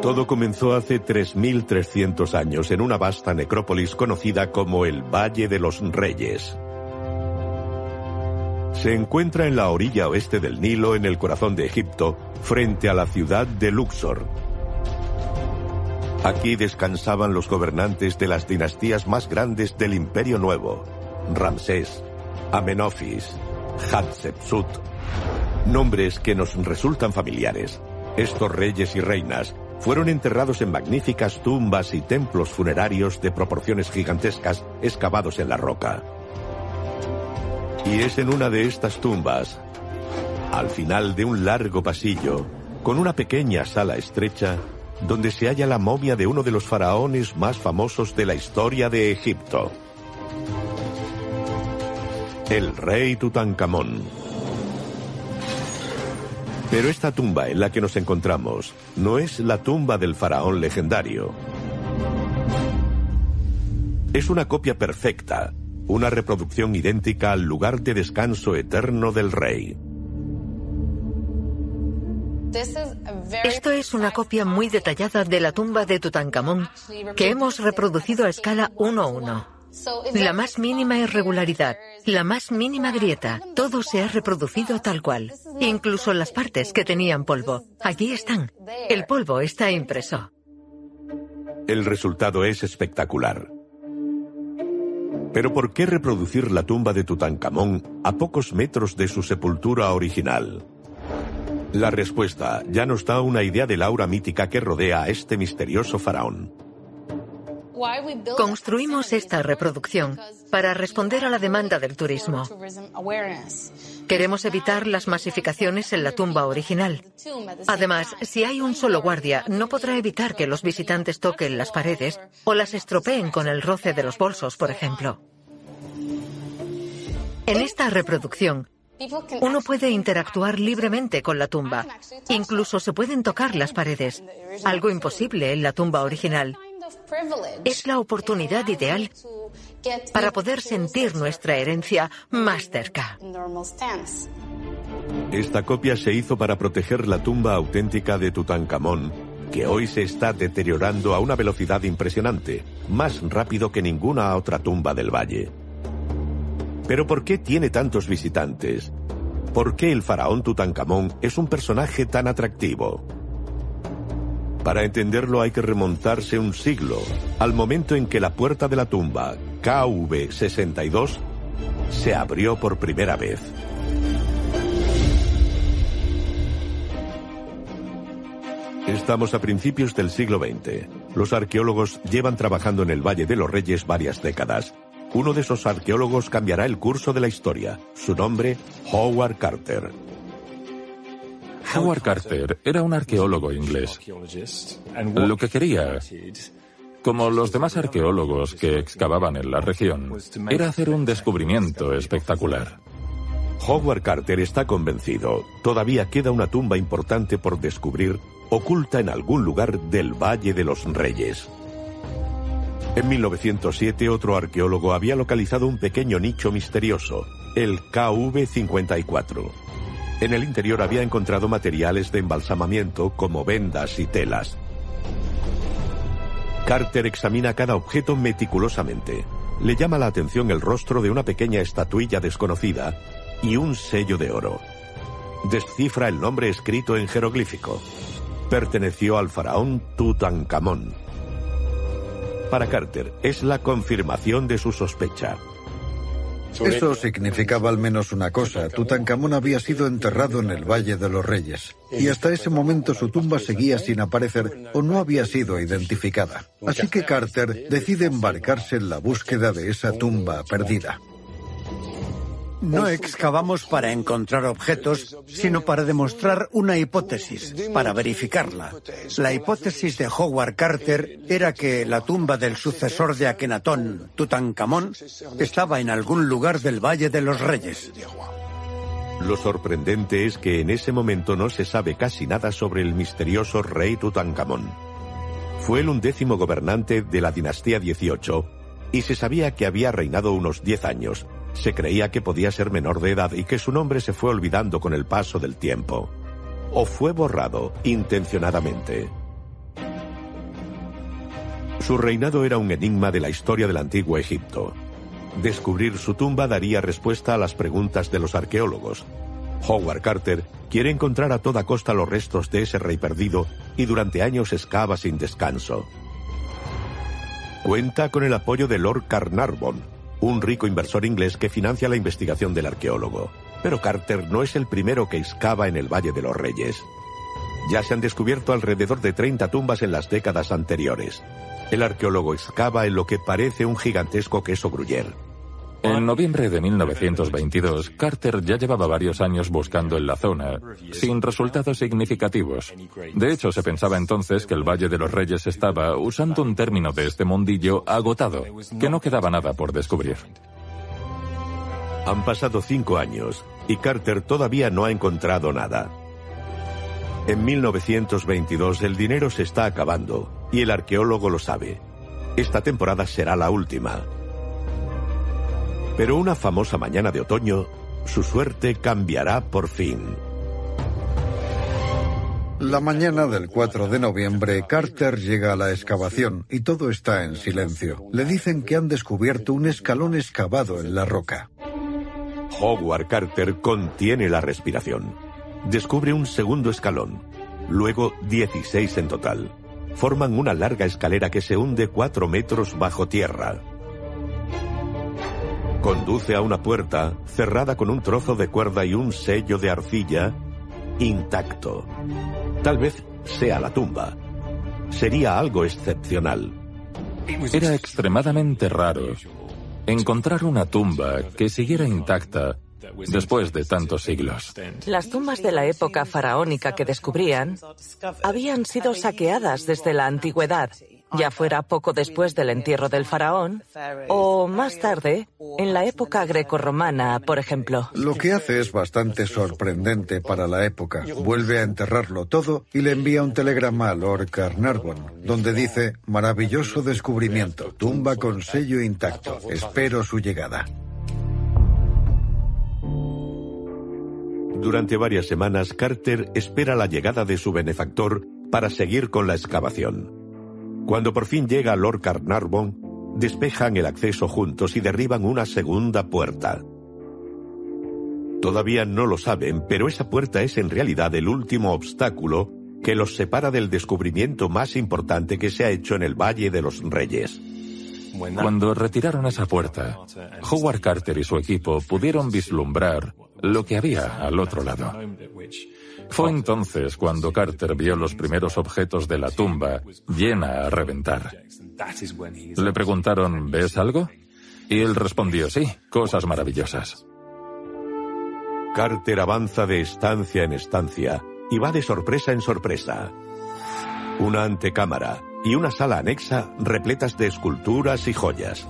Todo comenzó hace 3.300 años en una vasta necrópolis conocida como el Valle de los Reyes. Se encuentra en la orilla oeste del Nilo, en el corazón de Egipto, frente a la ciudad de Luxor. Aquí descansaban los gobernantes de las dinastías más grandes del Imperio Nuevo, Ramsés, Amenofis, Hatshepsut, nombres que nos resultan familiares. Estos reyes y reinas fueron enterrados en magníficas tumbas y templos funerarios de proporciones gigantescas excavados en la roca. Y es en una de estas tumbas, al final de un largo pasillo, con una pequeña sala estrecha, donde se halla la momia de uno de los faraones más famosos de la historia de Egipto. El rey Tutankamón. Pero esta tumba en la que nos encontramos no es la tumba del faraón legendario. Es una copia perfecta, una reproducción idéntica al lugar de descanso eterno del rey. Esto es una copia muy detallada de la tumba de Tutankamón que hemos reproducido a escala 1-1. La más mínima irregularidad, la más mínima grieta, todo se ha reproducido tal cual. Incluso las partes que tenían polvo. Allí están. El polvo está impreso. El resultado es espectacular. Pero ¿por qué reproducir la tumba de Tutankamón a pocos metros de su sepultura original? La respuesta ya nos da una idea del aura mítica que rodea a este misterioso faraón. Construimos esta reproducción para responder a la demanda del turismo. Queremos evitar las masificaciones en la tumba original. Además, si hay un solo guardia, no podrá evitar que los visitantes toquen las paredes o las estropeen con el roce de los bolsos, por ejemplo. En esta reproducción, uno puede interactuar libremente con la tumba. Incluso se pueden tocar las paredes, algo imposible en la tumba original. Es la oportunidad ideal para poder sentir nuestra herencia más cerca. Esta copia se hizo para proteger la tumba auténtica de Tutankamón, que hoy se está deteriorando a una velocidad impresionante, más rápido que ninguna otra tumba del valle. Pero ¿por qué tiene tantos visitantes? ¿Por qué el faraón Tutankamón es un personaje tan atractivo? Para entenderlo hay que remontarse un siglo, al momento en que la puerta de la tumba, KV62, se abrió por primera vez. Estamos a principios del siglo XX. Los arqueólogos llevan trabajando en el Valle de los Reyes varias décadas. Uno de esos arqueólogos cambiará el curso de la historia. Su nombre, Howard Carter. Howard Carter era un arqueólogo inglés. Lo que quería, como los demás arqueólogos que excavaban en la región, era hacer un descubrimiento espectacular. Howard Carter está convencido, todavía queda una tumba importante por descubrir, oculta en algún lugar del Valle de los Reyes. En 1907 otro arqueólogo había localizado un pequeño nicho misterioso, el KV-54. En el interior había encontrado materiales de embalsamamiento como vendas y telas. Carter examina cada objeto meticulosamente. Le llama la atención el rostro de una pequeña estatuilla desconocida y un sello de oro. Descifra el nombre escrito en jeroglífico. Perteneció al faraón Tutankamón. Para Carter es la confirmación de su sospecha. Eso significaba al menos una cosa. Tutankamón había sido enterrado en el Valle de los Reyes. Y hasta ese momento su tumba seguía sin aparecer o no había sido identificada. Así que Carter decide embarcarse en la búsqueda de esa tumba perdida. No excavamos para encontrar objetos, sino para demostrar una hipótesis, para verificarla. La hipótesis de Howard Carter era que la tumba del sucesor de Akenatón, Tutankamón, estaba en algún lugar del Valle de los Reyes. Lo sorprendente es que en ese momento no se sabe casi nada sobre el misterioso rey Tutankamón. Fue el undécimo gobernante de la dinastía 18 y se sabía que había reinado unos 10 años. Se creía que podía ser menor de edad y que su nombre se fue olvidando con el paso del tiempo. O fue borrado intencionadamente. Su reinado era un enigma de la historia del antiguo Egipto. Descubrir su tumba daría respuesta a las preguntas de los arqueólogos. Howard Carter quiere encontrar a toda costa los restos de ese rey perdido y durante años excava sin descanso. Cuenta con el apoyo de Lord Carnarvon, un rico inversor inglés que financia la investigación del arqueólogo. Pero Carter no es el primero que excava en el Valle de los Reyes. Ya se han descubierto alrededor de 30 tumbas en las décadas anteriores. El arqueólogo excava en lo que parece un gigantesco queso gruyere. En noviembre de 1922, Carter ya llevaba varios años buscando en la zona, sin resultados significativos. De hecho, se pensaba entonces que el Valle de los Reyes estaba, usando un término de este mundillo, agotado, que no quedaba nada por descubrir. Han pasado cinco años y Carter todavía no ha encontrado nada. En 1922 el dinero se está acabando y el arqueólogo lo sabe. Esta temporada será la última. Pero una famosa mañana de otoño, su suerte cambiará por fin. La mañana del 4 de noviembre, Carter llega a la excavación y todo está en silencio. Le dicen que han descubierto un escalón excavado en la roca. Howard Carter contiene la respiración. Descubre un segundo escalón, luego 16 en total. Forman una larga escalera que se hunde 4 metros bajo tierra. Conduce a una puerta cerrada con un trozo de cuerda y un sello de arcilla intacto. Tal vez sea la tumba. Sería algo excepcional. Era extremadamente raro encontrar una tumba que siguiera intacta después de tantos siglos. Las tumbas de la época faraónica que descubrían habían sido saqueadas desde la antigüedad ya fuera poco después del entierro del faraón o más tarde, en la época grecorromana, por ejemplo. Lo que hace es bastante sorprendente para la época. Vuelve a enterrarlo todo y le envía un telegrama a Lord Carnarvon, donde dice, maravilloso descubrimiento, tumba con sello intacto, espero su llegada. Durante varias semanas, Carter espera la llegada de su benefactor para seguir con la excavación. Cuando por fin llega Lord Carnarvon, despejan el acceso juntos y derriban una segunda puerta. Todavía no lo saben, pero esa puerta es en realidad el último obstáculo que los separa del descubrimiento más importante que se ha hecho en el Valle de los Reyes. Cuando retiraron esa puerta, Howard Carter y su equipo pudieron vislumbrar lo que había al otro lado. Fue entonces cuando Carter vio los primeros objetos de la tumba llena a reventar. Le preguntaron, ¿ves algo? Y él respondió, sí, cosas maravillosas. Carter avanza de estancia en estancia y va de sorpresa en sorpresa. Una antecámara y una sala anexa repletas de esculturas y joyas.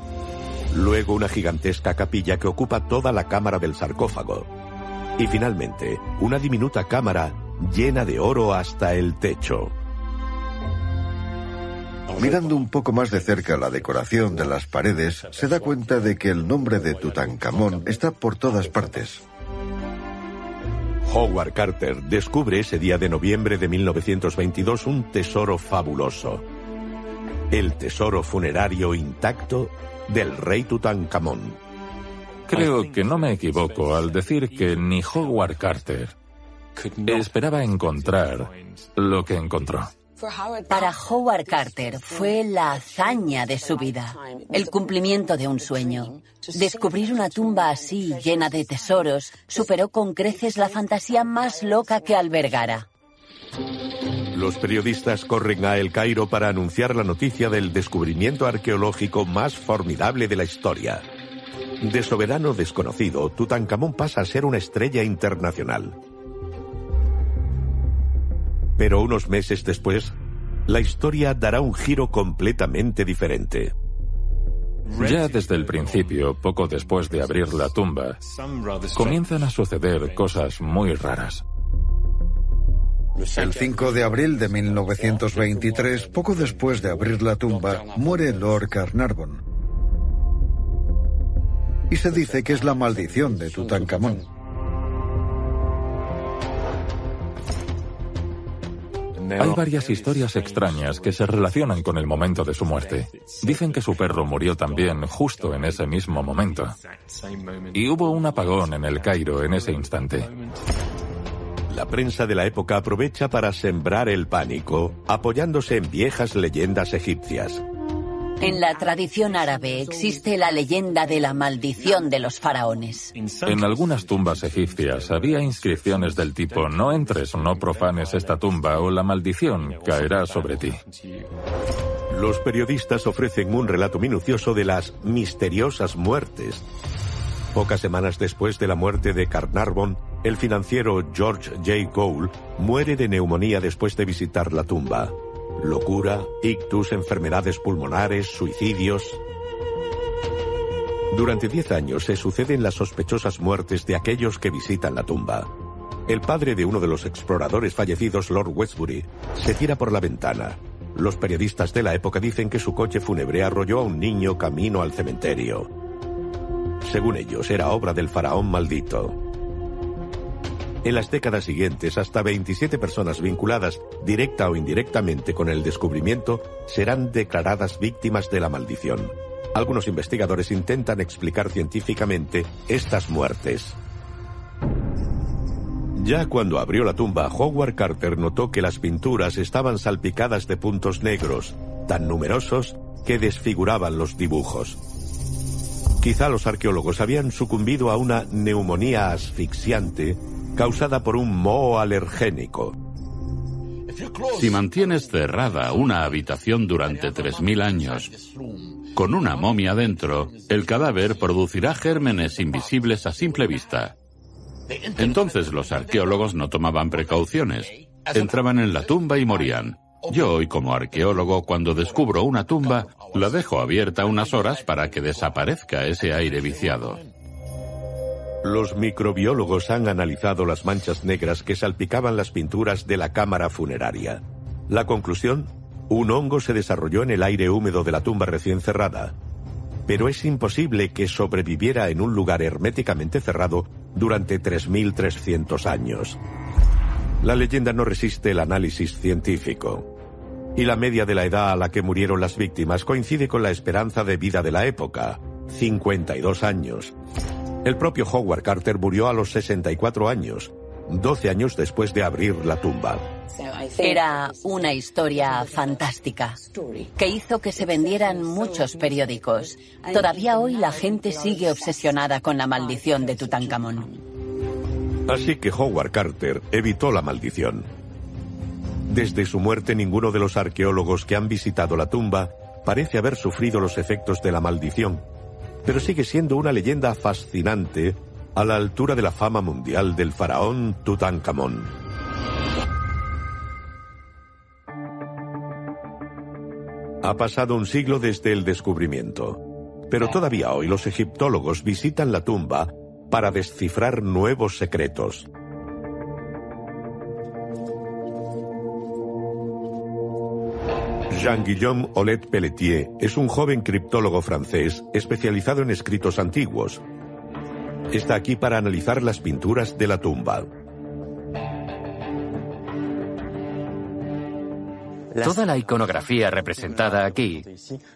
Luego una gigantesca capilla que ocupa toda la cámara del sarcófago. Y finalmente, una diminuta cámara llena de oro hasta el techo. Mirando un poco más de cerca la decoración de las paredes, se da cuenta de que el nombre de Tutankamón está por todas partes. Howard Carter descubre ese día de noviembre de 1922 un tesoro fabuloso. El tesoro funerario intacto del rey Tutankamón. Creo que no me equivoco al decir que ni Howard Carter esperaba encontrar lo que encontró. Para Howard Carter fue la hazaña de su vida, el cumplimiento de un sueño. Descubrir una tumba así, llena de tesoros, superó con creces la fantasía más loca que albergara. Los periodistas corren a El Cairo para anunciar la noticia del descubrimiento arqueológico más formidable de la historia. De soberano desconocido, Tutankamón pasa a ser una estrella internacional. Pero unos meses después, la historia dará un giro completamente diferente. Ya desde el principio, poco después de abrir la tumba, comienzan a suceder cosas muy raras. El 5 de abril de 1923, poco después de abrir la tumba, muere Lord Carnarvon. Y se dice que es la maldición de Tutankamón. Hay varias historias extrañas que se relacionan con el momento de su muerte. Dicen que su perro murió también justo en ese mismo momento. Y hubo un apagón en el Cairo en ese instante. La prensa de la época aprovecha para sembrar el pánico, apoyándose en viejas leyendas egipcias. En la tradición árabe existe la leyenda de la maldición de los faraones. En algunas tumbas egipcias había inscripciones del tipo no entres o no profanes esta tumba o la maldición caerá sobre ti. Los periodistas ofrecen un relato minucioso de las misteriosas muertes. Pocas semanas después de la muerte de Carnarvon, el financiero George J. Cole muere de neumonía después de visitar la tumba. Locura, ictus, enfermedades pulmonares, suicidios. Durante diez años se suceden las sospechosas muertes de aquellos que visitan la tumba. El padre de uno de los exploradores fallecidos, Lord Westbury, se tira por la ventana. Los periodistas de la época dicen que su coche fúnebre arrolló a un niño camino al cementerio. Según ellos, era obra del faraón maldito. En las décadas siguientes, hasta 27 personas vinculadas directa o indirectamente con el descubrimiento serán declaradas víctimas de la maldición. Algunos investigadores intentan explicar científicamente estas muertes. Ya cuando abrió la tumba, Howard Carter notó que las pinturas estaban salpicadas de puntos negros, tan numerosos que desfiguraban los dibujos. Quizá los arqueólogos habían sucumbido a una neumonía asfixiante causada por un moho alergénico. Si mantienes cerrada una habitación durante 3.000 años con una momia dentro, el cadáver producirá gérmenes invisibles a simple vista. Entonces los arqueólogos no tomaban precauciones. Entraban en la tumba y morían. Yo hoy como arqueólogo, cuando descubro una tumba, la dejo abierta unas horas para que desaparezca ese aire viciado. Los microbiólogos han analizado las manchas negras que salpicaban las pinturas de la cámara funeraria. La conclusión, un hongo se desarrolló en el aire húmedo de la tumba recién cerrada. Pero es imposible que sobreviviera en un lugar herméticamente cerrado durante 3.300 años. La leyenda no resiste el análisis científico. Y la media de la edad a la que murieron las víctimas coincide con la esperanza de vida de la época, 52 años. El propio Howard Carter murió a los 64 años, 12 años después de abrir la tumba. Era una historia fantástica que hizo que se vendieran muchos periódicos. Todavía hoy la gente sigue obsesionada con la maldición de Tutankamón. Así que Howard Carter evitó la maldición. Desde su muerte ninguno de los arqueólogos que han visitado la tumba parece haber sufrido los efectos de la maldición pero sigue siendo una leyenda fascinante a la altura de la fama mundial del faraón Tutankamón. Ha pasado un siglo desde el descubrimiento, pero todavía hoy los egiptólogos visitan la tumba para descifrar nuevos secretos. Jean-Guillaume Olet Pelletier es un joven criptólogo francés especializado en escritos antiguos. Está aquí para analizar las pinturas de la tumba. Toda la iconografía representada aquí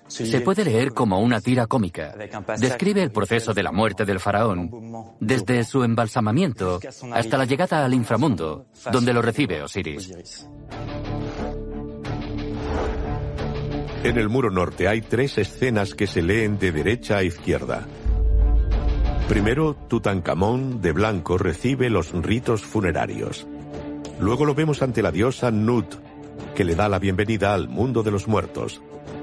se puede leer como una tira cómica. Describe el proceso de la muerte del faraón, desde su embalsamamiento hasta la llegada al inframundo, donde lo recibe Osiris. En el muro norte hay tres escenas que se leen de derecha a izquierda. Primero, Tutankamón, de blanco, recibe los ritos funerarios. Luego lo vemos ante la diosa Nut, que le da la bienvenida al mundo de los muertos.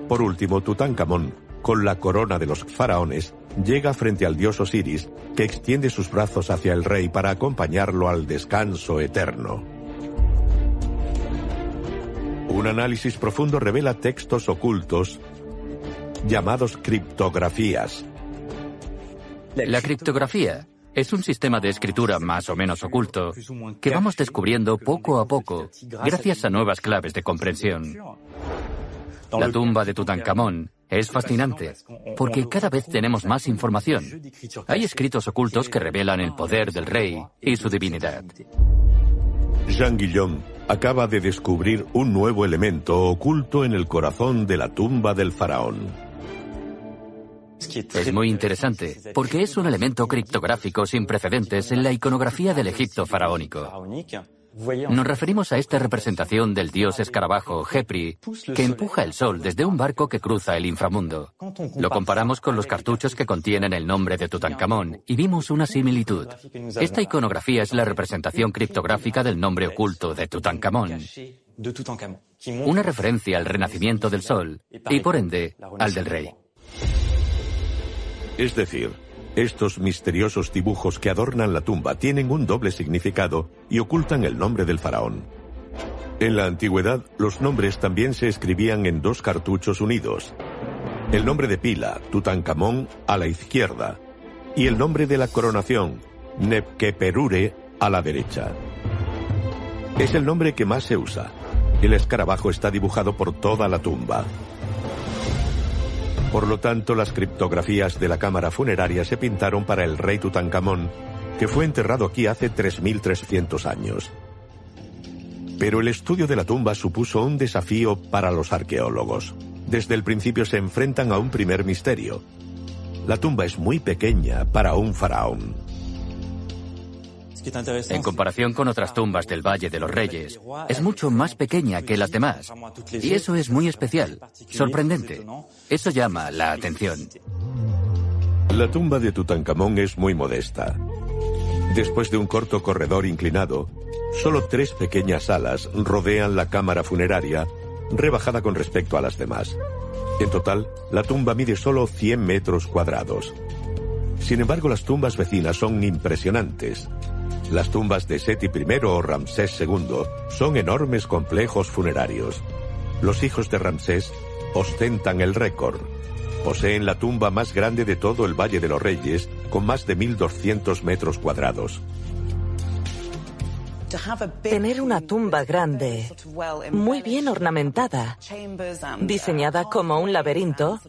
Por último, Tutankamón, con la corona de los faraones, llega frente al dios Osiris, que extiende sus brazos hacia el rey para acompañarlo al descanso eterno. Un análisis profundo revela textos ocultos llamados criptografías. La criptografía es un sistema de escritura más o menos oculto que vamos descubriendo poco a poco gracias a nuevas claves de comprensión. La tumba de Tutankamón es fascinante porque cada vez tenemos más información. Hay escritos ocultos que revelan el poder del rey y su divinidad. Jean Guillaume acaba de descubrir un nuevo elemento oculto en el corazón de la tumba del faraón. Es muy interesante, porque es un elemento criptográfico sin precedentes en la iconografía del Egipto faraónico. Nos referimos a esta representación del dios escarabajo, Jepri, que empuja el sol desde un barco que cruza el inframundo. Lo comparamos con los cartuchos que contienen el nombre de Tutankamón y vimos una similitud. Esta iconografía es la representación criptográfica del nombre oculto de Tutankamón. Una referencia al renacimiento del sol y, por ende, al del rey. Es decir, estos misteriosos dibujos que adornan la tumba tienen un doble significado y ocultan el nombre del faraón. En la antigüedad, los nombres también se escribían en dos cartuchos unidos. El nombre de pila, Tutankamón, a la izquierda, y el nombre de la coronación, Nepkeperure, a la derecha. Es el nombre que más se usa. El escarabajo está dibujado por toda la tumba. Por lo tanto, las criptografías de la cámara funeraria se pintaron para el rey Tutankamón, que fue enterrado aquí hace 3.300 años. Pero el estudio de la tumba supuso un desafío para los arqueólogos. Desde el principio se enfrentan a un primer misterio. La tumba es muy pequeña para un faraón. En comparación con otras tumbas del Valle de los Reyes, es mucho más pequeña que las demás. Y eso es muy especial, sorprendente. Eso llama la atención. La tumba de Tutankamón es muy modesta. Después de un corto corredor inclinado, solo tres pequeñas salas rodean la cámara funeraria, rebajada con respecto a las demás. En total, la tumba mide solo 100 metros cuadrados. Sin embargo, las tumbas vecinas son impresionantes. Las tumbas de Seti I o Ramsés II son enormes complejos funerarios. Los hijos de Ramsés ostentan el récord. Poseen la tumba más grande de todo el Valle de los Reyes, con más de 1.200 metros cuadrados. Tener una tumba grande, muy bien ornamentada, diseñada como un laberinto,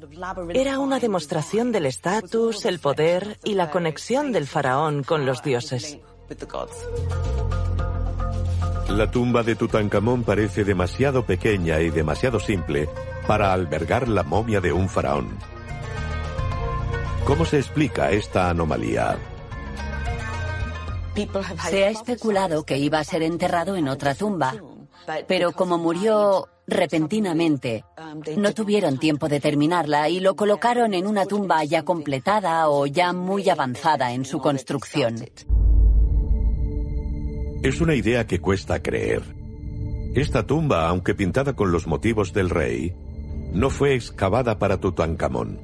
era una demostración del estatus, el poder y la conexión del faraón con los dioses. La tumba de Tutankamón parece demasiado pequeña y demasiado simple para albergar la momia de un faraón. ¿Cómo se explica esta anomalía? Se ha especulado que iba a ser enterrado en otra tumba, pero como murió repentinamente, no tuvieron tiempo de terminarla y lo colocaron en una tumba ya completada o ya muy avanzada en su construcción. Es una idea que cuesta creer. Esta tumba, aunque pintada con los motivos del rey, no fue excavada para Tutankamón.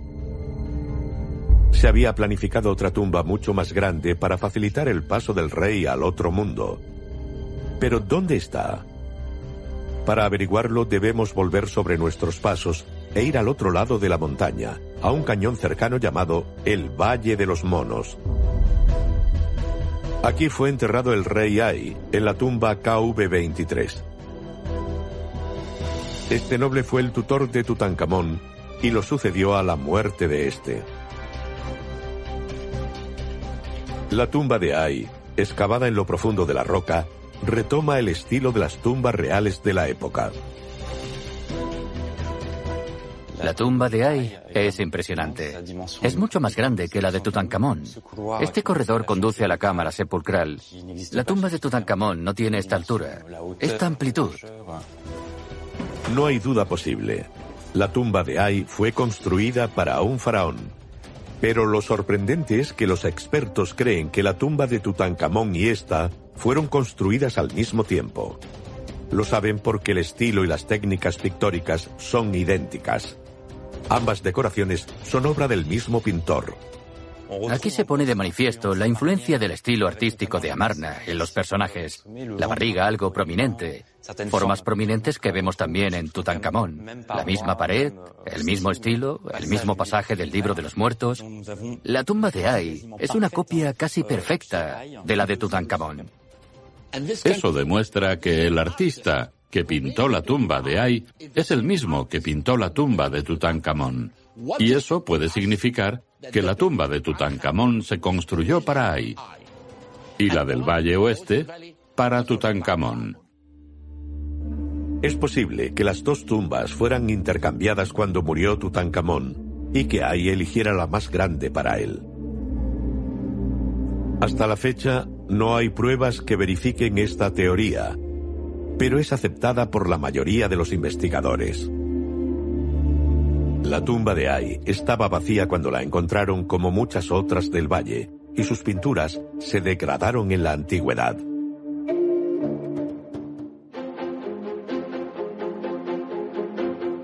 Se había planificado otra tumba mucho más grande para facilitar el paso del rey al otro mundo. Pero ¿dónde está? Para averiguarlo debemos volver sobre nuestros pasos e ir al otro lado de la montaña, a un cañón cercano llamado el Valle de los Monos. Aquí fue enterrado el rey Ai, en la tumba KV-23. Este noble fue el tutor de Tutankamón y lo sucedió a la muerte de este. La tumba de Ai, excavada en lo profundo de la roca, retoma el estilo de las tumbas reales de la época. La tumba de Ai es impresionante. Es mucho más grande que la de Tutankamón. Este corredor conduce a la cámara sepulcral. La tumba de Tutankamón no tiene esta altura, esta amplitud. No hay duda posible. La tumba de Ai fue construida para un faraón. Pero lo sorprendente es que los expertos creen que la tumba de Tutankamón y esta fueron construidas al mismo tiempo. Lo saben porque el estilo y las técnicas pictóricas son idénticas. Ambas decoraciones son obra del mismo pintor. Aquí se pone de manifiesto la influencia del estilo artístico de Amarna en los personajes. La barriga algo prominente, formas prominentes que vemos también en Tutankamón. La misma pared, el mismo estilo, el mismo pasaje del libro de los muertos. La tumba de Ay es una copia casi perfecta de la de Tutankamón. Eso demuestra que el artista que pintó la tumba de Ay es el mismo que pintó la tumba de Tutankamón. Y eso puede significar que la tumba de Tutankamón se construyó para Ay y la del Valle Oeste para Tutankamón. Es posible que las dos tumbas fueran intercambiadas cuando murió Tutankamón y que Ay eligiera la más grande para él. Hasta la fecha, no hay pruebas que verifiquen esta teoría, pero es aceptada por la mayoría de los investigadores. La tumba de Ay estaba vacía cuando la encontraron como muchas otras del valle, y sus pinturas se degradaron en la antigüedad.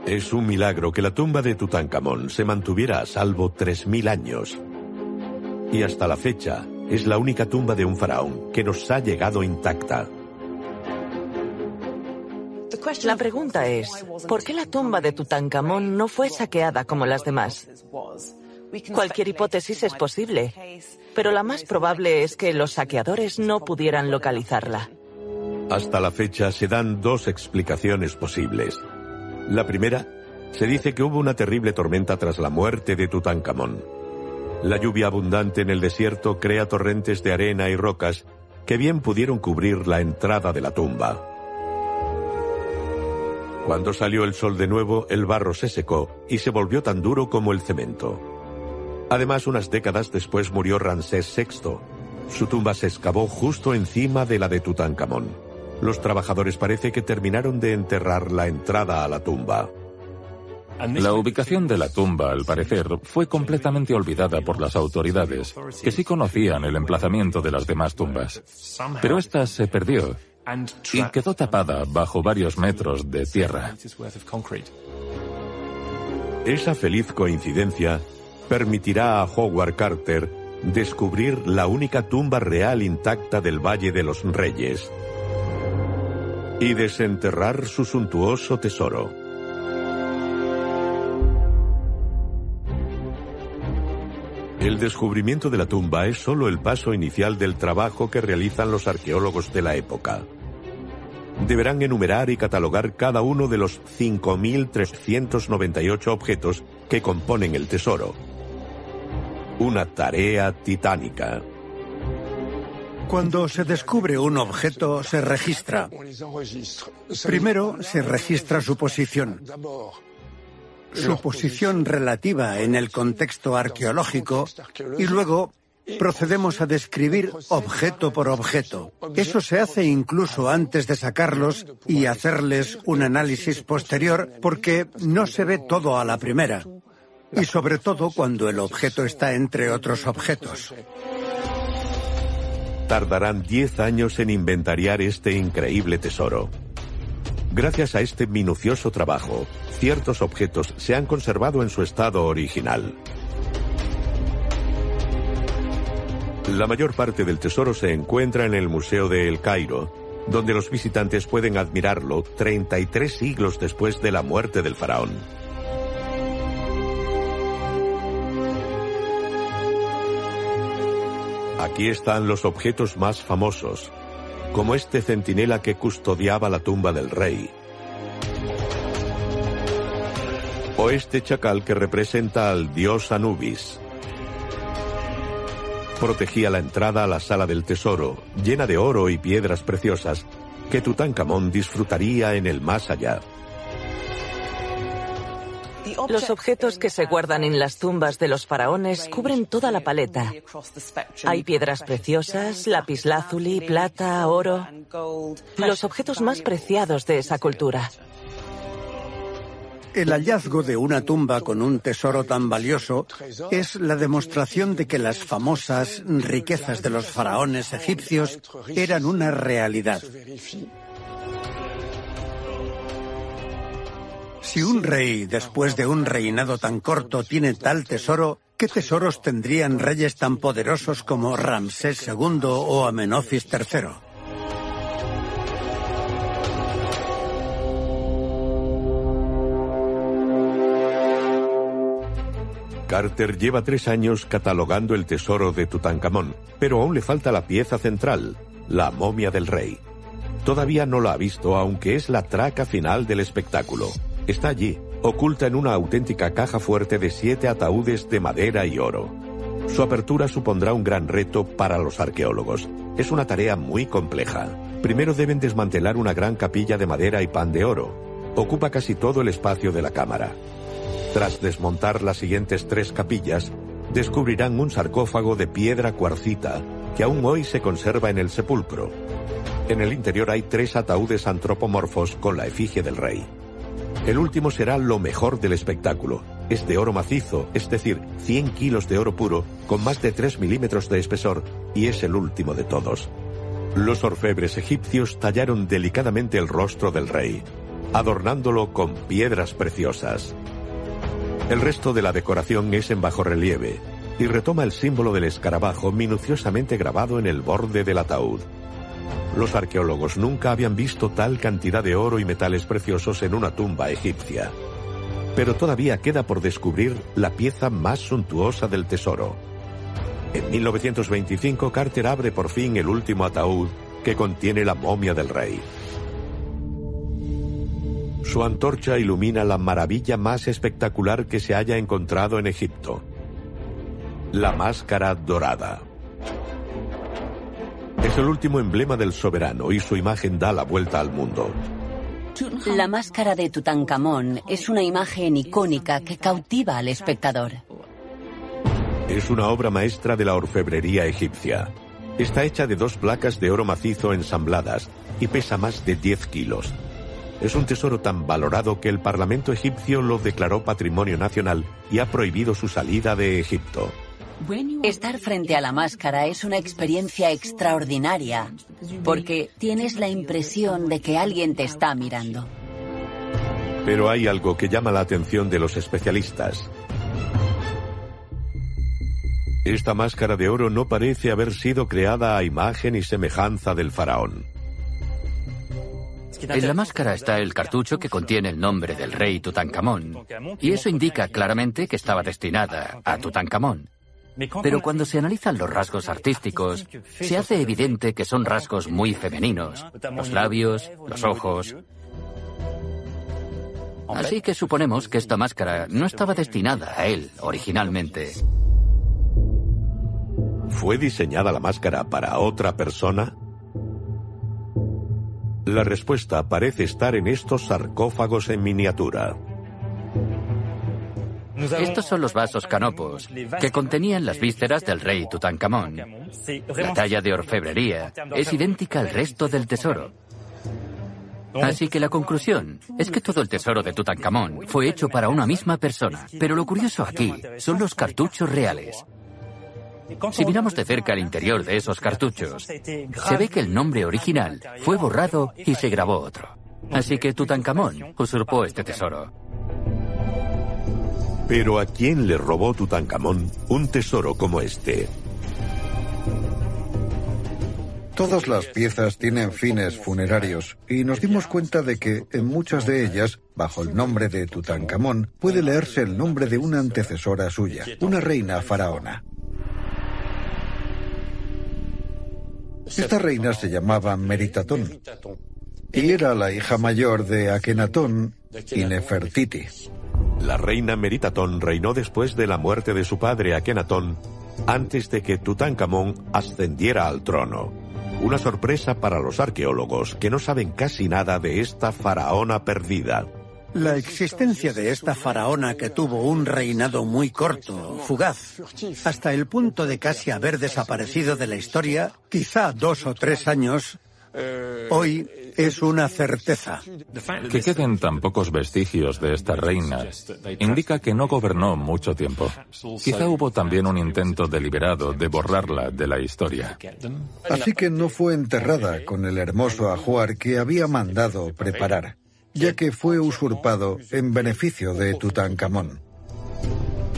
Es un milagro que la tumba de Tutankamón se mantuviera a salvo 3.000 años. Y hasta la fecha, es la única tumba de un faraón que nos ha llegado intacta. La pregunta es, ¿por qué la tumba de Tutankamón no fue saqueada como las demás? Cualquier hipótesis es posible, pero la más probable es que los saqueadores no pudieran localizarla. Hasta la fecha se dan dos explicaciones posibles. La primera, se dice que hubo una terrible tormenta tras la muerte de Tutankamón. La lluvia abundante en el desierto crea torrentes de arena y rocas que bien pudieron cubrir la entrada de la tumba. Cuando salió el sol de nuevo, el barro se secó y se volvió tan duro como el cemento. Además, unas décadas después murió Ramsés VI. Su tumba se excavó justo encima de la de Tutankamón. Los trabajadores parece que terminaron de enterrar la entrada a la tumba. La ubicación de la tumba, al parecer, fue completamente olvidada por las autoridades, que sí conocían el emplazamiento de las demás tumbas. Pero esta se perdió y quedó tapada bajo varios metros de tierra. Esa feliz coincidencia permitirá a Howard Carter descubrir la única tumba real intacta del Valle de los Reyes y desenterrar su suntuoso tesoro. El descubrimiento de la tumba es solo el paso inicial del trabajo que realizan los arqueólogos de la época. Deberán enumerar y catalogar cada uno de los 5.398 objetos que componen el tesoro. Una tarea titánica. Cuando se descubre un objeto, se registra. Primero se registra su posición su posición relativa en el contexto arqueológico y luego procedemos a describir objeto por objeto. Eso se hace incluso antes de sacarlos y hacerles un análisis posterior porque no se ve todo a la primera. Y sobre todo cuando el objeto está entre otros objetos. Tardarán 10 años en inventariar este increíble tesoro. Gracias a este minucioso trabajo, ciertos objetos se han conservado en su estado original. La mayor parte del tesoro se encuentra en el Museo de El Cairo, donde los visitantes pueden admirarlo 33 siglos después de la muerte del faraón. Aquí están los objetos más famosos, como este centinela que custodiaba la tumba del rey. O este chacal que representa al dios Anubis. Protegía la entrada a la sala del tesoro, llena de oro y piedras preciosas, que Tutankamón disfrutaría en el más allá. Los objetos que se guardan en las tumbas de los faraones cubren toda la paleta. Hay piedras preciosas, lapislázuli, plata, oro. Los objetos más preciados de esa cultura. El hallazgo de una tumba con un tesoro tan valioso es la demostración de que las famosas riquezas de los faraones egipcios eran una realidad. Si un rey, después de un reinado tan corto, tiene tal tesoro, ¿qué ¿Qué tesoros tendrían reyes tan poderosos como Ramsés II o Amenofis III? Carter lleva tres años catalogando el tesoro de Tutankamón, pero aún le falta la pieza central, la momia del rey. Todavía no la ha visto, aunque es la traca final del espectáculo. Está allí, oculta en una auténtica caja fuerte de siete ataúdes de madera y oro. Su apertura supondrá un gran reto para los arqueólogos. Es una tarea muy compleja. Primero deben desmantelar una gran capilla de madera y pan de oro. Ocupa casi todo el espacio de la cámara. Tras desmontar las siguientes tres capillas, descubrirán un sarcófago de piedra cuarcita que aún hoy se conserva en el sepulcro. En el interior hay tres ataúdes antropomorfos con la efigie del rey. El último será lo mejor del espectáculo. Es de oro macizo, es decir, 100 kilos de oro puro, con más de 3 milímetros de espesor, y es el último de todos. Los orfebres egipcios tallaron delicadamente el rostro del rey, adornándolo con piedras preciosas. El resto de la decoración es en bajo relieve y retoma el símbolo del escarabajo minuciosamente grabado en el borde del ataúd. Los arqueólogos nunca habían visto tal cantidad de oro y metales preciosos en una tumba egipcia. Pero todavía queda por descubrir la pieza más suntuosa del tesoro. En 1925 Carter abre por fin el último ataúd que contiene la momia del rey. Su antorcha ilumina la maravilla más espectacular que se haya encontrado en Egipto. La máscara dorada. Es el último emblema del soberano y su imagen da la vuelta al mundo. La máscara de Tutankamón es una imagen icónica que cautiva al espectador. Es una obra maestra de la orfebrería egipcia. Está hecha de dos placas de oro macizo ensambladas y pesa más de 10 kilos. Es un tesoro tan valorado que el Parlamento egipcio lo declaró Patrimonio Nacional y ha prohibido su salida de Egipto. Estar frente a la máscara es una experiencia extraordinaria porque tienes la impresión de que alguien te está mirando. Pero hay algo que llama la atención de los especialistas. Esta máscara de oro no parece haber sido creada a imagen y semejanza del faraón. En la máscara está el cartucho que contiene el nombre del rey Tutankamón, y eso indica claramente que estaba destinada a Tutankamón. Pero cuando se analizan los rasgos artísticos, se hace evidente que son rasgos muy femeninos. Los labios, los ojos. Así que suponemos que esta máscara no estaba destinada a él originalmente. ¿Fue diseñada la máscara para otra persona? La respuesta parece estar en estos sarcófagos en miniatura. Estos son los vasos canopos, que contenían las vísceras del rey Tutankamón. La talla de orfebrería es idéntica al resto del tesoro. Así que la conclusión es que todo el tesoro de Tutankamón fue hecho para una misma persona. Pero lo curioso aquí son los cartuchos reales. Si miramos de cerca el interior de esos cartuchos, se ve que el nombre original fue borrado y se grabó otro. Así que Tutankamón usurpó este tesoro. Pero ¿a quién le robó Tutankamón un tesoro como este? Todas las piezas tienen fines funerarios y nos dimos cuenta de que en muchas de ellas, bajo el nombre de Tutankamón, puede leerse el nombre de una antecesora suya, una reina faraona. Esta reina se llamaba Meritatón y era la hija mayor de Akenatón y Nefertiti. La reina Meritatón reinó después de la muerte de su padre Akenatón, antes de que Tutankamón ascendiera al trono. Una sorpresa para los arqueólogos que no saben casi nada de esta faraona perdida. La existencia de esta faraona que tuvo un reinado muy corto, fugaz, hasta el punto de casi haber desaparecido de la historia, quizá dos o tres años, hoy es una certeza. Que queden tan pocos vestigios de esta reina indica que no gobernó mucho tiempo. Quizá hubo también un intento deliberado de borrarla de la historia. Así que no fue enterrada con el hermoso ajuar que había mandado preparar, ya que fue usurpado en beneficio de Tutankamón.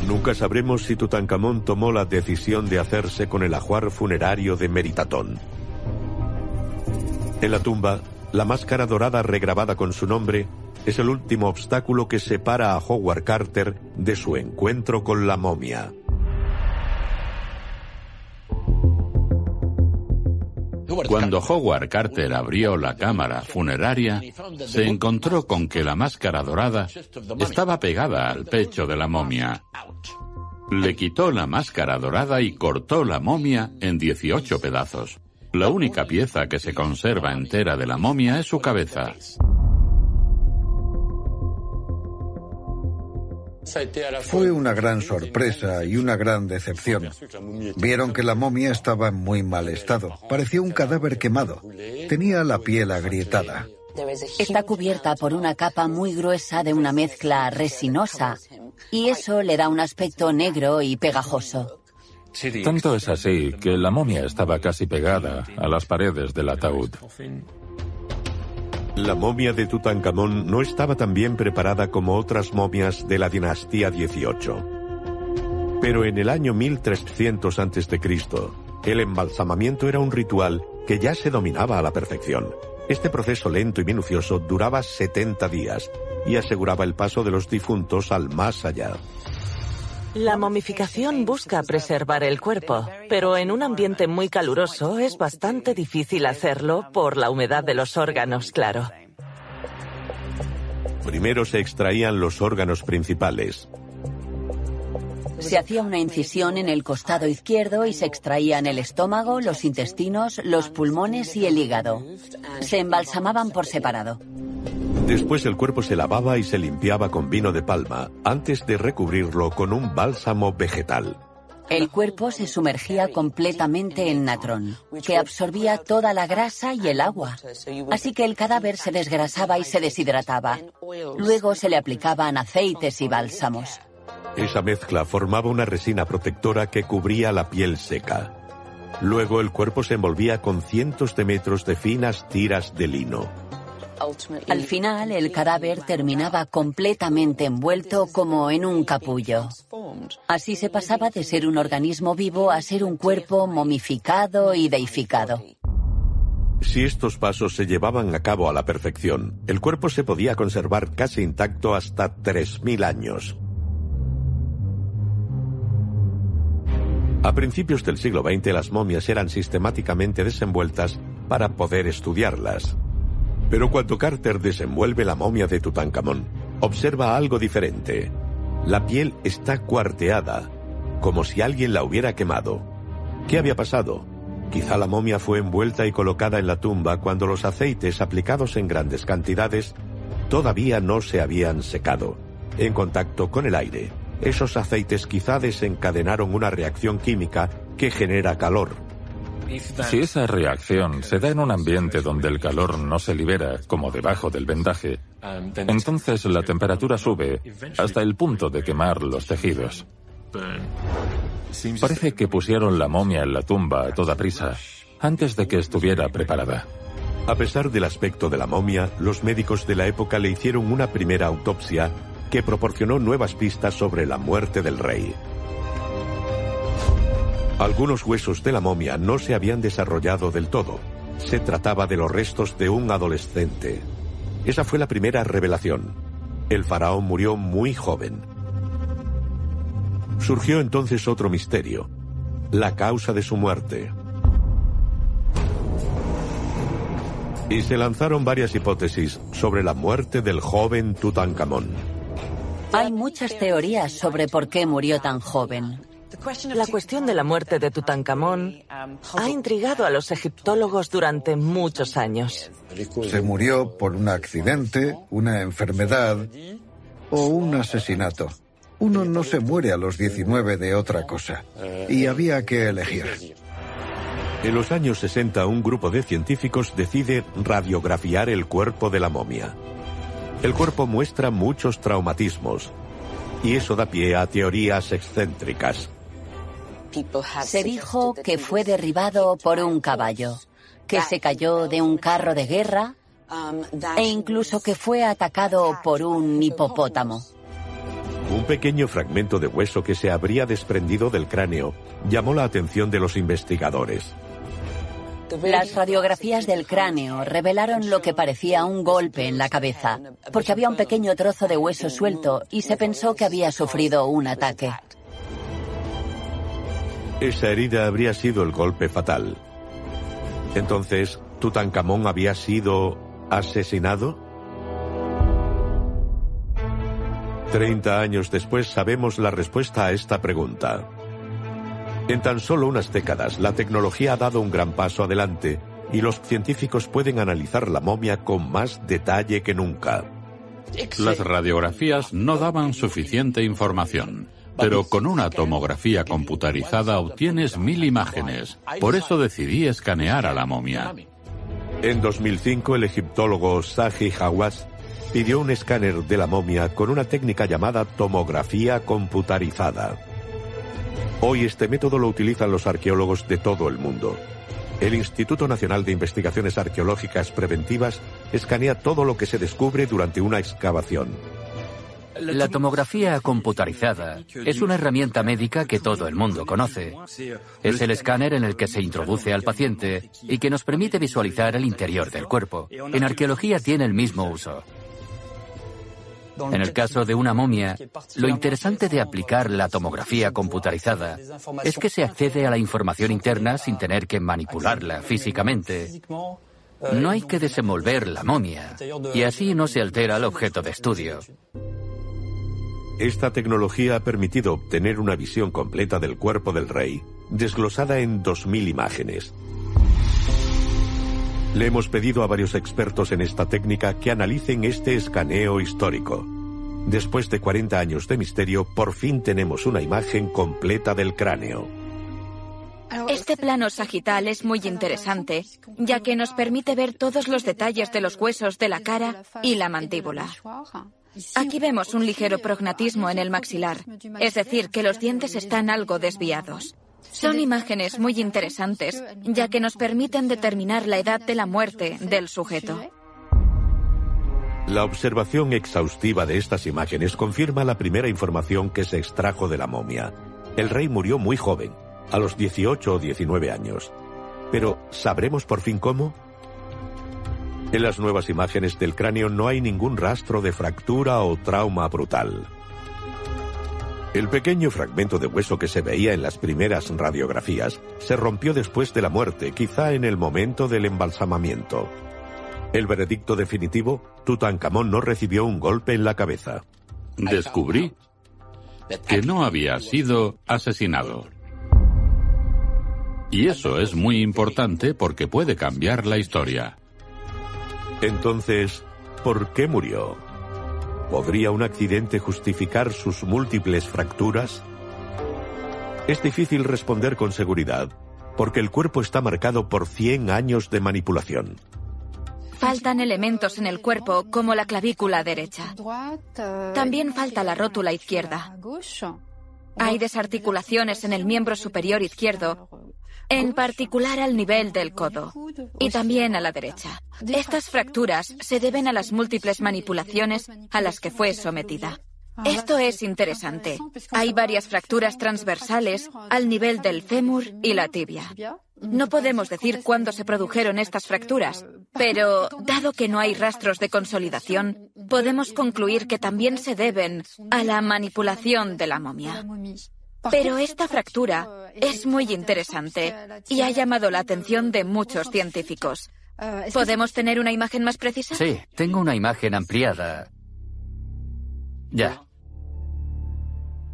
Nunca sabremos si Tutankamón tomó la decisión de hacerse con el ajuar funerario de Meritatón. En la tumba, la máscara dorada regrabada con su nombre es el último obstáculo que separa a Howard Carter de su encuentro con la momia. Cuando Howard Carter abrió la cámara funeraria, se encontró con que la máscara dorada estaba pegada al pecho de la momia. Le quitó la máscara dorada y cortó la momia en 18 pedazos. La única pieza que se conserva entera de la momia es su cabeza. Fue una gran sorpresa y una gran decepción. Vieron que la momia estaba en muy mal estado. Parecía un cadáver quemado. Tenía la piel agrietada. Está cubierta por una capa muy gruesa de una mezcla resinosa y eso le da un aspecto negro y pegajoso. Tanto es así que la momia estaba casi pegada a las paredes del ataúd. La momia de Tutankamón no estaba tan bien preparada como otras momias de la dinastía XVIII. Pero en el año 1300 a.C., el embalsamamiento era un ritual que ya se dominaba a la perfección. Este proceso lento y minucioso duraba 70 días y aseguraba el paso de los difuntos al más allá. La momificación busca preservar el cuerpo, pero en un ambiente muy caluroso es bastante difícil hacerlo por la humedad de los órganos, claro. Primero se extraían los órganos principales. Se hacía una incisión en el costado izquierdo y se extraían el estómago, los intestinos, los pulmones y el hígado. Se embalsamaban por separado. Después el cuerpo se lavaba y se limpiaba con vino de palma antes de recubrirlo con un bálsamo vegetal. El cuerpo se sumergía completamente en natrón, que absorbía toda la grasa y el agua. Así que el cadáver se desgrasaba y se deshidrataba. Luego se le aplicaban aceites y bálsamos. Esa mezcla formaba una resina protectora que cubría la piel seca. Luego el cuerpo se envolvía con cientos de metros de finas tiras de lino. Al final, el cadáver terminaba completamente envuelto como en un capullo. Así se pasaba de ser un organismo vivo a ser un cuerpo momificado y deificado. Si estos pasos se llevaban a cabo a la perfección, el cuerpo se podía conservar casi intacto hasta 3.000 años. A principios del siglo XX las momias eran sistemáticamente desenvueltas para poder estudiarlas. Pero cuando Carter desenvuelve la momia de Tutankamón, observa algo diferente. La piel está cuarteada, como si alguien la hubiera quemado. ¿Qué había pasado? Quizá la momia fue envuelta y colocada en la tumba cuando los aceites aplicados en grandes cantidades todavía no se habían secado. En contacto con el aire, esos aceites quizá desencadenaron una reacción química que genera calor, si esa reacción se da en un ambiente donde el calor no se libera, como debajo del vendaje, entonces la temperatura sube hasta el punto de quemar los tejidos. Parece que pusieron la momia en la tumba a toda prisa, antes de que estuviera preparada. A pesar del aspecto de la momia, los médicos de la época le hicieron una primera autopsia que proporcionó nuevas pistas sobre la muerte del rey. Algunos huesos de la momia no se habían desarrollado del todo. Se trataba de los restos de un adolescente. Esa fue la primera revelación. El faraón murió muy joven. Surgió entonces otro misterio, la causa de su muerte. Y se lanzaron varias hipótesis sobre la muerte del joven Tutankamón. Hay muchas teorías sobre por qué murió tan joven. La cuestión de la muerte de Tutankamón ha intrigado a los egiptólogos durante muchos años. Se murió por un accidente, una enfermedad o un asesinato. Uno no se muere a los 19 de otra cosa. Y había que elegir. En los años 60, un grupo de científicos decide radiografiar el cuerpo de la momia. El cuerpo muestra muchos traumatismos, y eso da pie a teorías excéntricas. Se dijo que fue derribado por un caballo, que se cayó de un carro de guerra e incluso que fue atacado por un hipopótamo. Un pequeño fragmento de hueso que se habría desprendido del cráneo llamó la atención de los investigadores. Las radiografías del cráneo revelaron lo que parecía un golpe en la cabeza, porque había un pequeño trozo de hueso suelto y se pensó que había sufrido un ataque. Esa herida habría sido el golpe fatal. Entonces, ¿Tutankamón había sido asesinado? Treinta años después sabemos la respuesta a esta pregunta. En tan solo unas décadas, la tecnología ha dado un gran paso adelante y los científicos pueden analizar la momia con más detalle que nunca. Las radiografías no daban suficiente información, pero con una tomografía computarizada obtienes mil imágenes. Por eso decidí escanear a la momia. En 2005, el egiptólogo Saji Hawass pidió un escáner de la momia con una técnica llamada tomografía computarizada. Hoy este método lo utilizan los arqueólogos de todo el mundo. El Instituto Nacional de Investigaciones Arqueológicas Preventivas escanea todo lo que se descubre durante una excavación. La tomografía computarizada es una herramienta médica que todo el mundo conoce. Es el escáner en el que se introduce al paciente y que nos permite visualizar el interior del cuerpo. En arqueología tiene el mismo uso. En el caso de una momia, lo interesante de aplicar la tomografía computarizada es que se accede a la información interna sin tener que manipularla físicamente. No hay que desenvolver la momia y así no se altera el objeto de estudio. Esta tecnología ha permitido obtener una visión completa del cuerpo del rey, desglosada en 2.000 imágenes. Le hemos pedido a varios expertos en esta técnica que analicen este escaneo histórico. Después de 40 años de misterio, por fin tenemos una imagen completa del cráneo. Este plano sagital es muy interesante, ya que nos permite ver todos los detalles de los huesos de la cara y la mandíbula. Aquí vemos un ligero prognatismo en el maxilar, es decir, que los dientes están algo desviados. Son imágenes muy interesantes, ya que nos permiten determinar la edad de la muerte del sujeto. La observación exhaustiva de estas imágenes confirma la primera información que se extrajo de la momia. El rey murió muy joven, a los 18 o 19 años. Pero, ¿sabremos por fin cómo? En las nuevas imágenes del cráneo no hay ningún rastro de fractura o trauma brutal. El pequeño fragmento de hueso que se veía en las primeras radiografías se rompió después de la muerte, quizá en el momento del embalsamamiento. El veredicto definitivo, Tutankamón no recibió un golpe en la cabeza. Descubrí que no había sido asesinado. Y eso es muy importante porque puede cambiar la historia. Entonces, ¿por qué murió? ¿Podría un accidente justificar sus múltiples fracturas? Es difícil responder con seguridad, porque el cuerpo está marcado por 100 años de manipulación. Faltan elementos en el cuerpo como la clavícula derecha. También falta la rótula izquierda. Hay desarticulaciones en el miembro superior izquierdo, en particular al nivel del codo y también a la derecha. Estas fracturas se deben a las múltiples manipulaciones a las que fue sometida. Esto es interesante. Hay varias fracturas transversales al nivel del fémur y la tibia. No podemos decir cuándo se produjeron estas fracturas, pero dado que no hay rastros de consolidación, podemos concluir que también se deben a la manipulación de la momia. Pero esta fractura es muy interesante y ha llamado la atención de muchos científicos. ¿Podemos tener una imagen más precisa? Sí, tengo una imagen ampliada. Ya.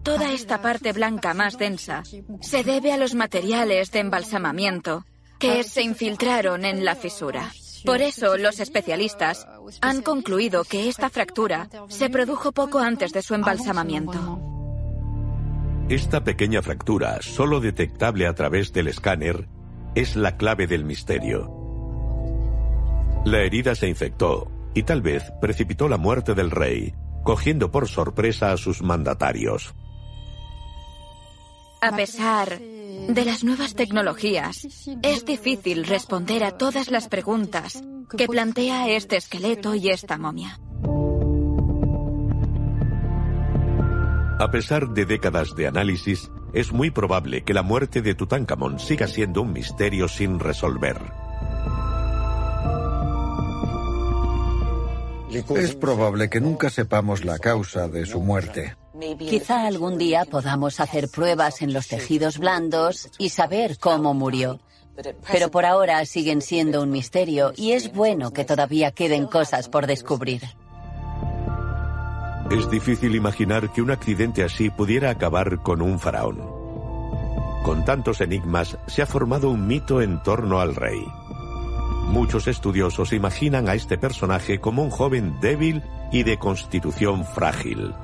Toda esta parte blanca más densa se debe a los materiales de embalsamamiento que se infiltraron en la fisura. Por eso los especialistas han concluido que esta fractura se produjo poco antes de su embalsamamiento. Esta pequeña fractura, solo detectable a través del escáner, es la clave del misterio. La herida se infectó y tal vez precipitó la muerte del rey, cogiendo por sorpresa a sus mandatarios. A pesar de las nuevas tecnologías, es difícil responder a todas las preguntas que plantea este esqueleto y esta momia. A pesar de décadas de análisis, es muy probable que la muerte de Tutankamón siga siendo un misterio sin resolver. Es probable que nunca sepamos la causa de su muerte. Quizá algún día podamos hacer pruebas en los tejidos blandos y saber cómo murió. Pero por ahora siguen siendo un misterio y es bueno que todavía queden cosas por descubrir. Es difícil imaginar que un accidente así pudiera acabar con un faraón. Con tantos enigmas, se ha formado un mito en torno al rey. Muchos estudiosos imaginan a este personaje como un joven débil y de constitución frágil.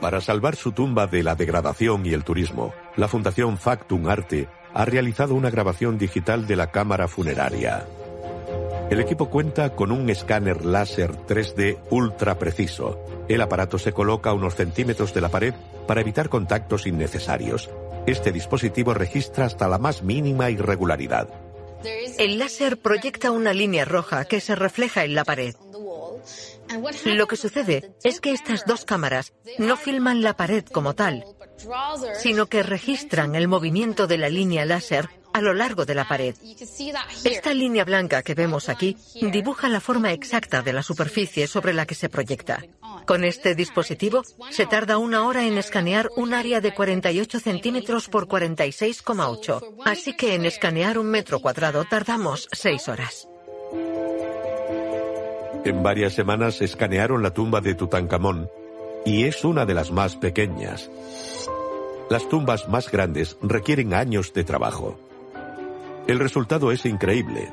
Para salvar su tumba de la degradación y el turismo, la Fundación Factum Arte ha realizado una grabación digital de la cámara funeraria. El equipo cuenta con un escáner láser 3D ultra preciso. El aparato se coloca a unos centímetros de la pared para evitar contactos innecesarios. Este dispositivo registra hasta la más mínima irregularidad. El láser proyecta una línea roja que se refleja en la pared. Lo que sucede es que estas dos cámaras no filman la pared como tal, sino que registran el movimiento de la línea láser a lo largo de la pared. Esta línea blanca que vemos aquí dibuja la forma exacta de la superficie sobre la que se proyecta. Con este dispositivo se tarda una hora en escanear un área de 48 centímetros por 46,8. Así que en escanear un metro cuadrado tardamos seis horas. En varias semanas escanearon la tumba de Tutankamón y es una de las más pequeñas. Las tumbas más grandes requieren años de trabajo. El resultado es increíble.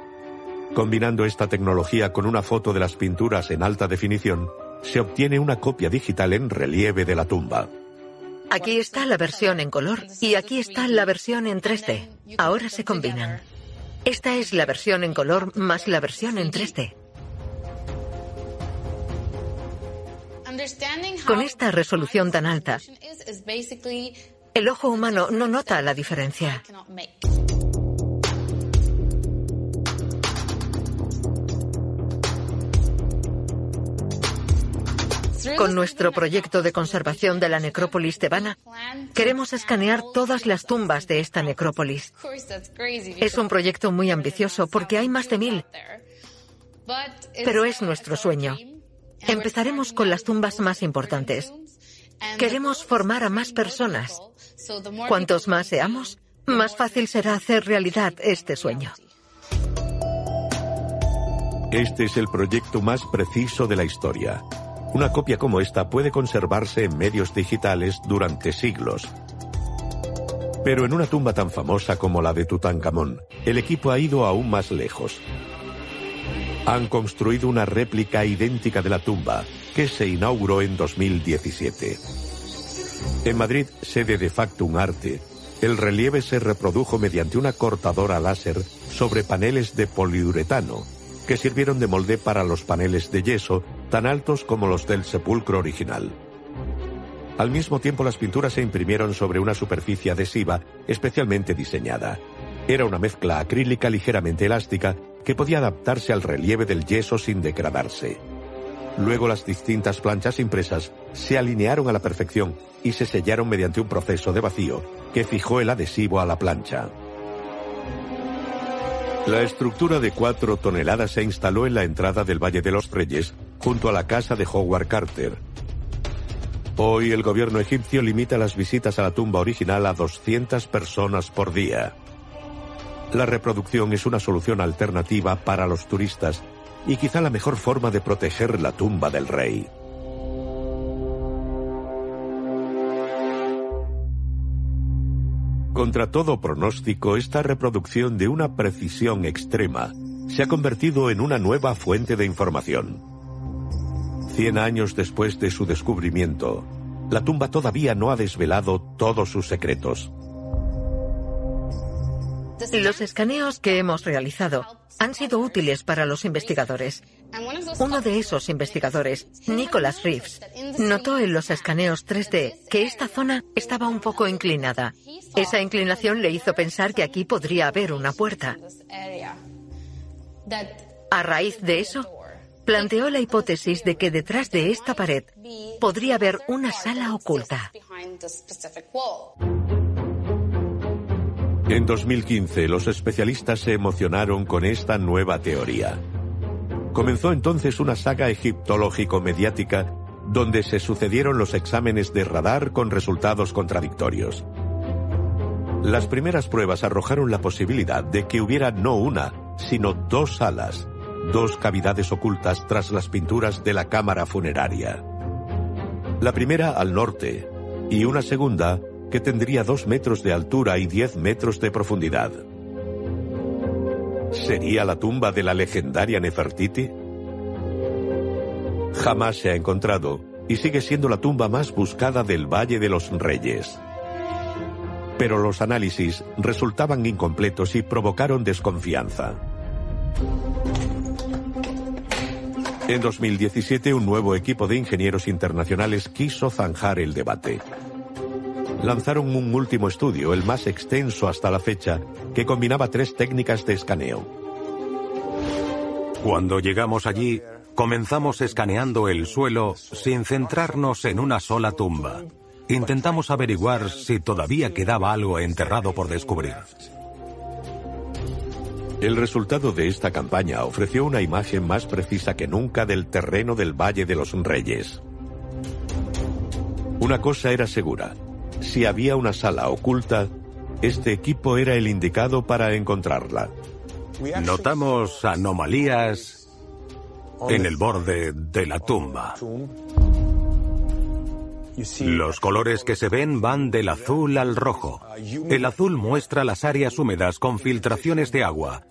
Combinando esta tecnología con una foto de las pinturas en alta definición, se obtiene una copia digital en relieve de la tumba. Aquí está la versión en color y aquí está la versión en 3D. Ahora se combinan. Esta es la versión en color más la versión en 3D. Con esta resolución tan alta, el ojo humano no nota la diferencia. Con nuestro proyecto de conservación de la necrópolis tebana, queremos escanear todas las tumbas de esta necrópolis. Es un proyecto muy ambicioso porque hay más de mil, pero es nuestro sueño. Empezaremos con las tumbas más importantes. Queremos formar a más personas. Cuantos más seamos, más fácil será hacer realidad este sueño. Este es el proyecto más preciso de la historia. Una copia como esta puede conservarse en medios digitales durante siglos. Pero en una tumba tan famosa como la de Tutankamón, el equipo ha ido aún más lejos han construido una réplica idéntica de la tumba, que se inauguró en 2017. En Madrid, sede de Factum Arte, el relieve se reprodujo mediante una cortadora láser sobre paneles de poliuretano, que sirvieron de molde para los paneles de yeso tan altos como los del sepulcro original. Al mismo tiempo las pinturas se imprimieron sobre una superficie adhesiva especialmente diseñada. Era una mezcla acrílica ligeramente elástica que podía adaptarse al relieve del yeso sin degradarse. Luego las distintas planchas impresas se alinearon a la perfección y se sellaron mediante un proceso de vacío que fijó el adhesivo a la plancha. La estructura de cuatro toneladas se instaló en la entrada del Valle de los Reyes, junto a la casa de Howard Carter. Hoy el gobierno egipcio limita las visitas a la tumba original a 200 personas por día. La reproducción es una solución alternativa para los turistas y quizá la mejor forma de proteger la tumba del rey. Contra todo pronóstico, esta reproducción de una precisión extrema se ha convertido en una nueva fuente de información. Cien años después de su descubrimiento, la tumba todavía no ha desvelado todos sus secretos. Los escaneos que hemos realizado han sido útiles para los investigadores. Uno de esos investigadores, Nicholas Reeves, notó en los escaneos 3D que esta zona estaba un poco inclinada. Esa inclinación le hizo pensar que aquí podría haber una puerta. A raíz de eso, planteó la hipótesis de que detrás de esta pared podría haber una sala oculta. En 2015, los especialistas se emocionaron con esta nueva teoría. Comenzó entonces una saga egiptológico-mediática donde se sucedieron los exámenes de radar con resultados contradictorios. Las primeras pruebas arrojaron la posibilidad de que hubiera no una, sino dos salas, dos cavidades ocultas tras las pinturas de la cámara funeraria. La primera al norte y una segunda que tendría dos metros de altura y diez metros de profundidad. ¿Sería la tumba de la legendaria Nefertiti? Jamás se ha encontrado y sigue siendo la tumba más buscada del Valle de los Reyes. Pero los análisis resultaban incompletos y provocaron desconfianza. En 2017, un nuevo equipo de ingenieros internacionales quiso zanjar el debate. Lanzaron un último estudio, el más extenso hasta la fecha, que combinaba tres técnicas de escaneo. Cuando llegamos allí, comenzamos escaneando el suelo sin centrarnos en una sola tumba. Intentamos averiguar si todavía quedaba algo enterrado por descubrir. El resultado de esta campaña ofreció una imagen más precisa que nunca del terreno del Valle de los Reyes. Una cosa era segura. Si había una sala oculta, este equipo era el indicado para encontrarla. Notamos anomalías en el borde de la tumba. Los colores que se ven van del azul al rojo. El azul muestra las áreas húmedas con filtraciones de agua,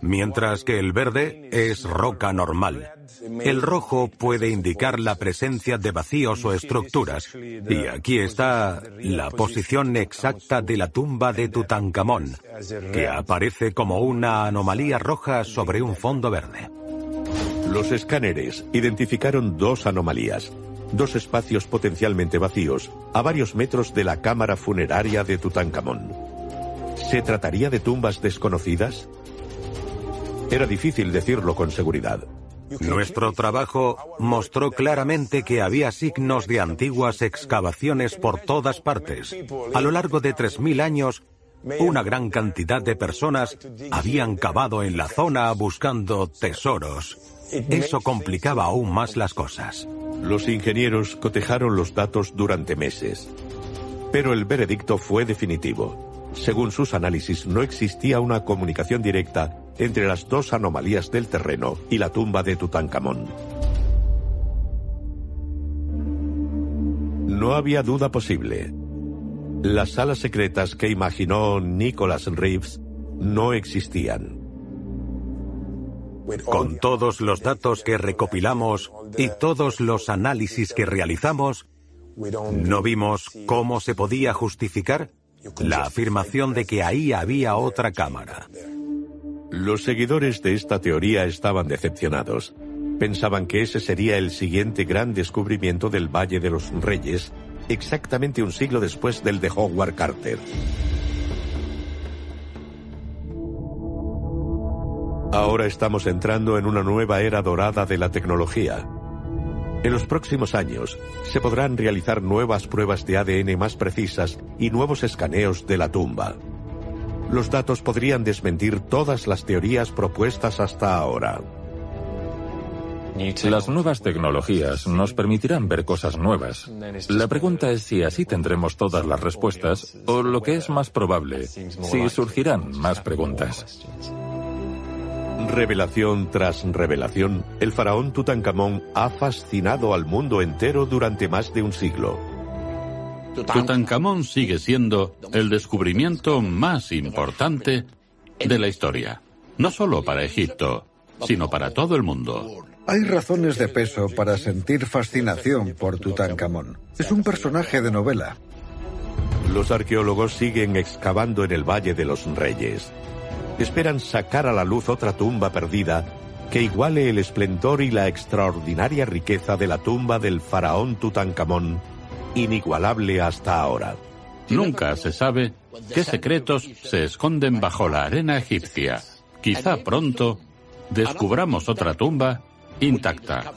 mientras que el verde es roca normal. El rojo puede indicar la presencia de vacíos o estructuras. Y aquí está la posición exacta de la tumba de Tutankamón, que aparece como una anomalía roja sobre un fondo verde. Los escáneres identificaron dos anomalías, dos espacios potencialmente vacíos a varios metros de la cámara funeraria de Tutankamón. ¿Se trataría de tumbas desconocidas? Era difícil decirlo con seguridad. Nuestro trabajo mostró claramente que había signos de antiguas excavaciones por todas partes. A lo largo de 3.000 años, una gran cantidad de personas habían cavado en la zona buscando tesoros. Eso complicaba aún más las cosas. Los ingenieros cotejaron los datos durante meses. Pero el veredicto fue definitivo. Según sus análisis, no existía una comunicación directa entre las dos anomalías del terreno y la tumba de Tutankamón. No había duda posible. Las salas secretas que imaginó Nicholas Reeves no existían. Con todos los datos que recopilamos y todos los análisis que realizamos, no vimos cómo se podía justificar la afirmación de que ahí había otra cámara. Los seguidores de esta teoría estaban decepcionados. Pensaban que ese sería el siguiente gran descubrimiento del Valle de los Reyes, exactamente un siglo después del de Howard Carter. Ahora estamos entrando en una nueva era dorada de la tecnología. En los próximos años se podrán realizar nuevas pruebas de ADN más precisas y nuevos escaneos de la tumba los datos podrían desmentir todas las teorías propuestas hasta ahora. Las nuevas tecnologías nos permitirán ver cosas nuevas. La pregunta es si así tendremos todas las respuestas o lo que es más probable, si surgirán más preguntas. Revelación tras revelación, el faraón Tutankamón ha fascinado al mundo entero durante más de un siglo. Tutankamón sigue siendo el descubrimiento más importante de la historia, no solo para Egipto, sino para todo el mundo. Hay razones de peso para sentir fascinación por Tutankamón. Es un personaje de novela. Los arqueólogos siguen excavando en el Valle de los Reyes. Esperan sacar a la luz otra tumba perdida que iguale el esplendor y la extraordinaria riqueza de la tumba del faraón Tutankamón inigualable hasta ahora. Nunca se sabe qué secretos se esconden bajo la arena egipcia. Quizá pronto descubramos otra tumba intacta.